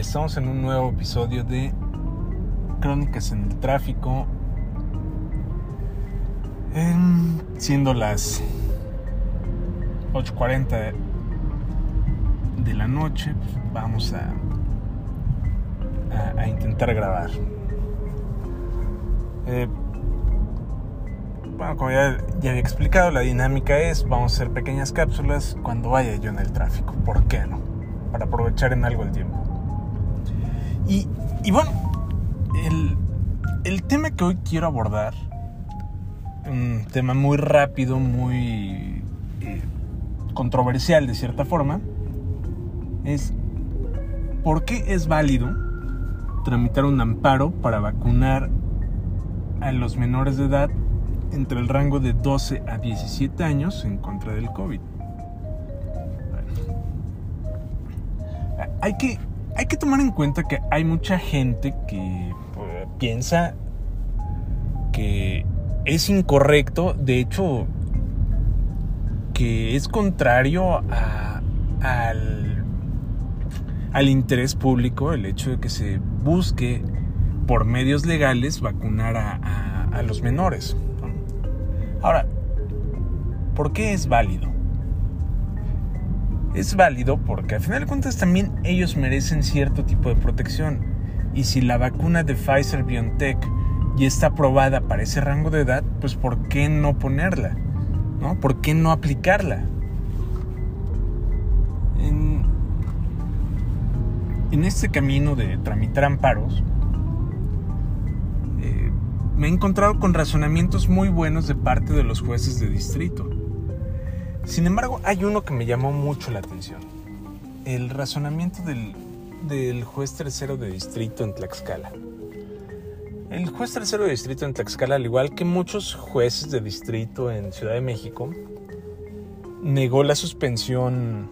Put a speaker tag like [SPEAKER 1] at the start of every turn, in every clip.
[SPEAKER 1] estamos en un nuevo episodio de Crónicas en el Tráfico. siendo las 8.40 de la noche, pues vamos a, a, intentar grabar. Eh, bueno, como ya, ya, había explicado, la dinámica es, vamos a hacer pequeñas cápsulas cuando vaya yo en el tráfico. ¿Por qué no? Para aprovechar en algo el tiempo. Y, bueno, el, el, tema que hoy quiero abordar, un tema muy rápido, muy eh, controversial de cierta forma, es ¿por qué es válido tramitar un amparo para vacunar a los menores de edad entre el rango de 12 a 17 años en contra del COVID. hay, que, hay que tomar en cuenta que hay mucha gente que pues, piensa que es incorrecto, de hecho, que es contrario al, al interés público el hecho de que se busque por medios legales vacunar a, a los menores. Ahora, ¿por qué es válido? Es válido porque al final de cuentas también ellos merecen cierto tipo de protección. Y si la vacuna de Pfizer BioNTech ya está aprobada para ese rango de edad, pues ¿por qué no ponerla? ¿No? ¿Por qué no aplicarla? En, en este camino de tramitar amparos, me he encontrado con razonamientos muy buenos de parte de los jueces de distrito. Sin embargo, hay uno que me llamó mucho la atención. El razonamiento del, juez tercero de distrito en Tlaxcala. El juez tercero de distrito en Tlaxcala, al igual que muchos jueces de distrito en Ciudad de México, negó la suspensión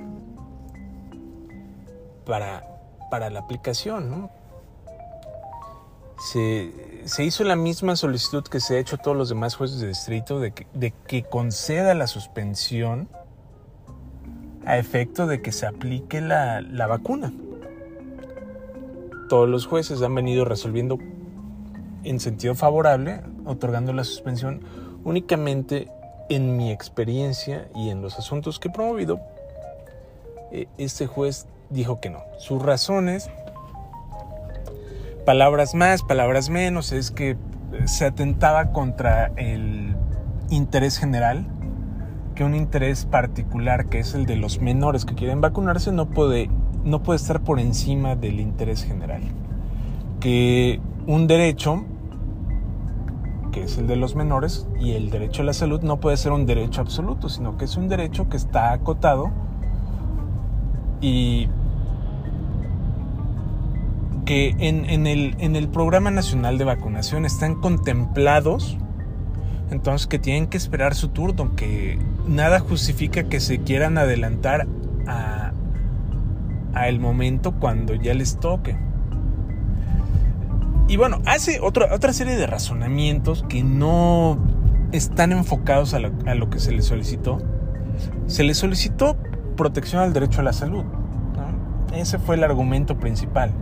[SPEAKER 1] para, para la aplicación, ¿no? Se, hizo la misma solicitud que se ha hecho a todos los demás jueces de distrito de que, conceda la suspensión a efecto de que se aplique la, la vacuna. Todos los jueces han venido resolviendo en sentido favorable, otorgando la suspensión únicamente en mi experiencia y en los asuntos que he promovido, eh, este juez dijo que no. Sus razones palabras más, palabras menos, es que se atentaba contra el interés general, que un interés particular, que es el de los menores que quieren vacunarse, no puede, no puede estar por encima del interés general. Que un derecho, que es el de los menores, y el derecho a la salud no puede ser un derecho absoluto, sino que es un derecho que está acotado y que en, el, Programa Nacional de Vacunación están contemplados, entonces que tienen que esperar su turno, que nada justifica que se quieran adelantar a, a el momento cuando ya les toque. Y bueno, hace otra, otra serie de razonamientos que no están enfocados a lo, que se les solicitó. Se les solicitó protección al derecho a la salud. Ese fue el argumento principal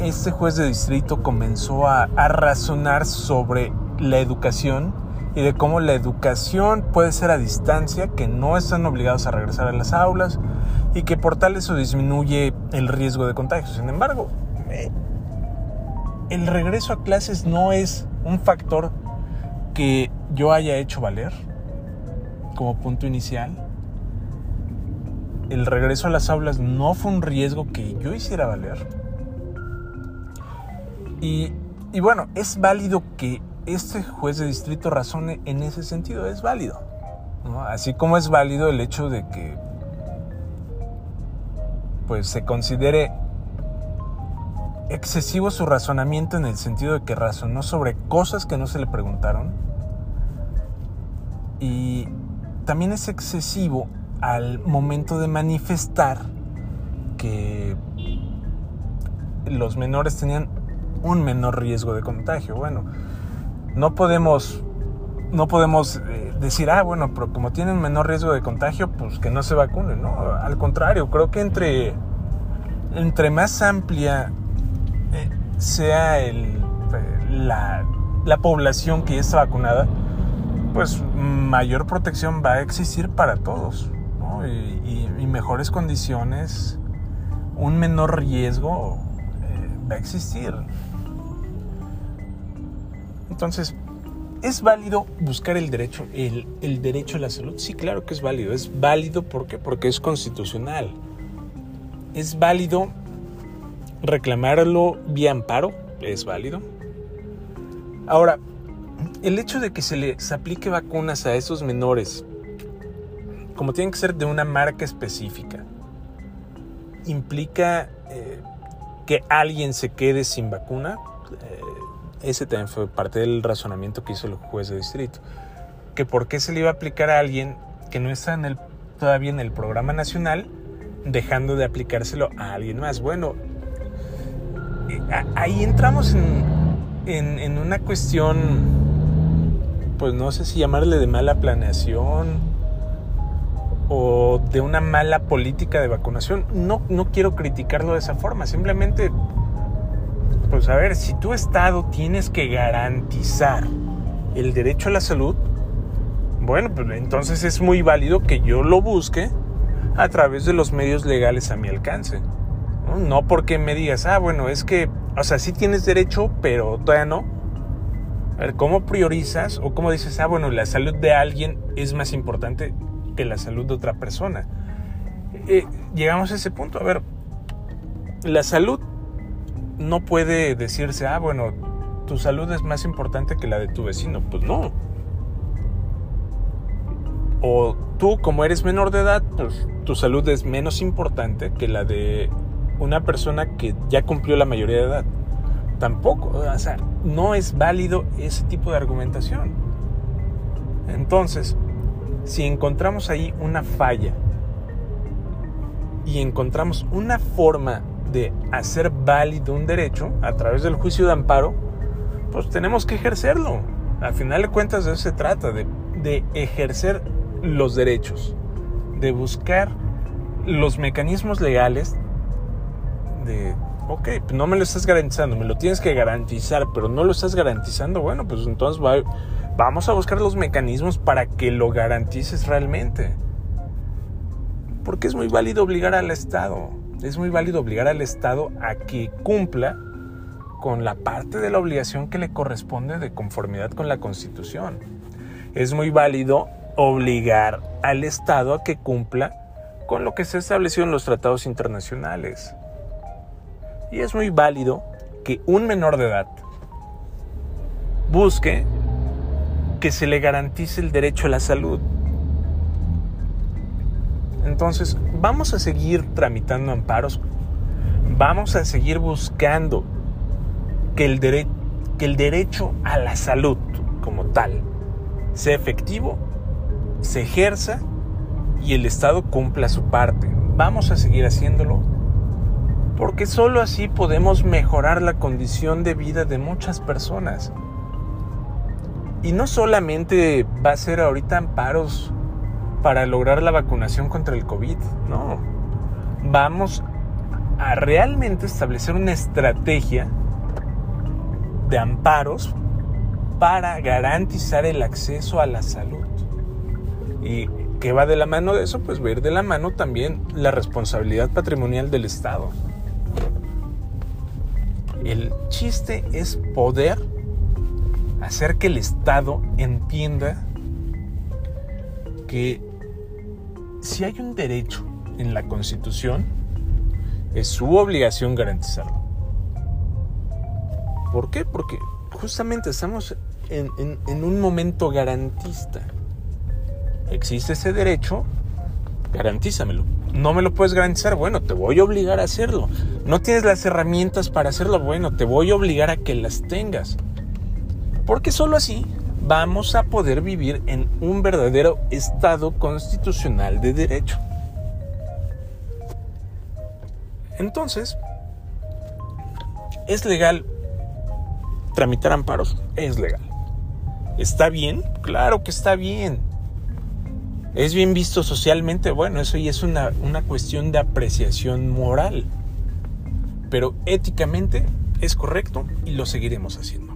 [SPEAKER 1] este juez de distrito comenzó a, razonar sobre la educación y de cómo la educación puede ser a distancia, que no están obligados a regresar a las aulas y que por tal eso disminuye el riesgo de contagio. Sin embargo, eh, el regreso a clases no es un factor que yo haya hecho valer como punto inicial. El regreso a las aulas no fue un riesgo que yo hiciera valer y, bueno, es válido que este juez de distrito razone en ese sentido, es válido. Así como es válido el hecho de que pues se considere excesivo su razonamiento en el sentido de que razonó sobre cosas que no se le preguntaron. Y también es excesivo al momento de manifestar que los menores tenían un menor riesgo de contagio. Bueno, no podemos, no podemos eh, decir, ah, bueno, pero como tienen menor riesgo de contagio, pues que no se vacunen, ¿no? Al contrario, creo que entre, entre más amplia eh, sea el, la, la población que ya está vacunada, pues mayor protección va a existir para todos y, mejores condiciones, un menor riesgo eh, va a existir. Entonces, ¿es válido buscar el derecho, el, derecho a la salud? Sí, claro que es válido. Es válido ¿por porque es constitucional. Es válido reclamarlo vía amparo, es válido. Ahora, el hecho de que se les aplique vacunas a esos menores, como tienen que ser de una marca específica, implica eh, que alguien se quede sin vacuna. Eh, ese también fue parte del razonamiento que hizo el juez de distrito. Que por qué se le iba a aplicar a alguien que no está en todavía en el programa nacional, dejando de aplicárselo a alguien más. Bueno, ahí entramos en, en una cuestión pues no sé si llamarle de mala planeación o de una mala política de vacunación. No, no quiero criticarlo de esa forma, simplemente, pues a ver, si tu Estado tienes que garantizar el derecho a la salud, bueno, pues entonces es muy válido que yo lo busque a través de los medios legales a mi alcance. No, no porque me digas, ah, bueno, es que, o sea, sí tienes derecho, pero todavía no a ver, ¿cómo priorizas o cómo dices, ah, bueno, la salud de alguien es más importante que la salud de otra persona? Eh, llegamos a ese punto. A ver, la salud no puede decirse, ah, bueno, tu salud es más importante que la de tu vecino. Pues no. O tú, como eres menor de edad, pues tu salud es menos importante que la de una persona que ya cumplió la mayoría de edad tampoco, o sea, no es válido ese tipo de argumentación. Entonces, si encontramos ahí una falla y encontramos una forma de hacer válido un derecho a través del juicio de amparo, pues tenemos que ejercerlo. Al final de cuentas de eso se trata, de, ejercer los derechos, de buscar los mecanismos legales de ok, pues no me lo estás garantizando, me lo tienes que garantizar, pero no lo estás garantizando, bueno, pues entonces vamos a buscar los mecanismos para que lo garantices realmente. Porque es muy válido obligar al Estado, es muy válido obligar al Estado a que cumpla con la parte de la obligación que le corresponde de conformidad con la Constitución. Es muy válido obligar al Estado a que cumpla con lo que se estableció en los tratados internacionales. Y es muy válido que un menor de edad busque que se le garantice el derecho a la salud. Entonces, vamos a seguir tramitando amparos, vamos a seguir buscando que el, que el derecho a la salud como tal sea efectivo, se ejerza y el Estado cumpla su parte. Vamos a seguir haciéndolo porque solo así podemos mejorar la condición de vida de muchas personas. Y no solamente va a ser ahorita amparos para lograr la vacunación contra el COVID, no. Vamos a realmente establecer una estrategia de amparos para garantizar el acceso a la salud. ¿Y qué va de la mano de eso? Pues va a ir de la mano también la responsabilidad patrimonial del Estado. El chiste es poder hacer que el Estado entienda que si hay un derecho en la Constitución, es su obligación garantizarlo. ¿Por qué? Porque justamente estamos en, en, un momento garantista. Existe ese derecho, garantízamelo no me lo puedes garantizar, bueno, te voy a obligar a hacerlo. No tienes las herramientas para hacerlo, bueno, te voy a obligar a que las tengas. Porque solo así vamos a poder vivir en un verdadero Estado constitucional de derecho. Entonces, ¿es legal tramitar amparos? Es legal. ¿Está bien? Claro que está bien ¿Es bien visto socialmente? Bueno, eso ya es una, cuestión de apreciación moral. pero éticamente es correcto y lo seguiremos haciendo.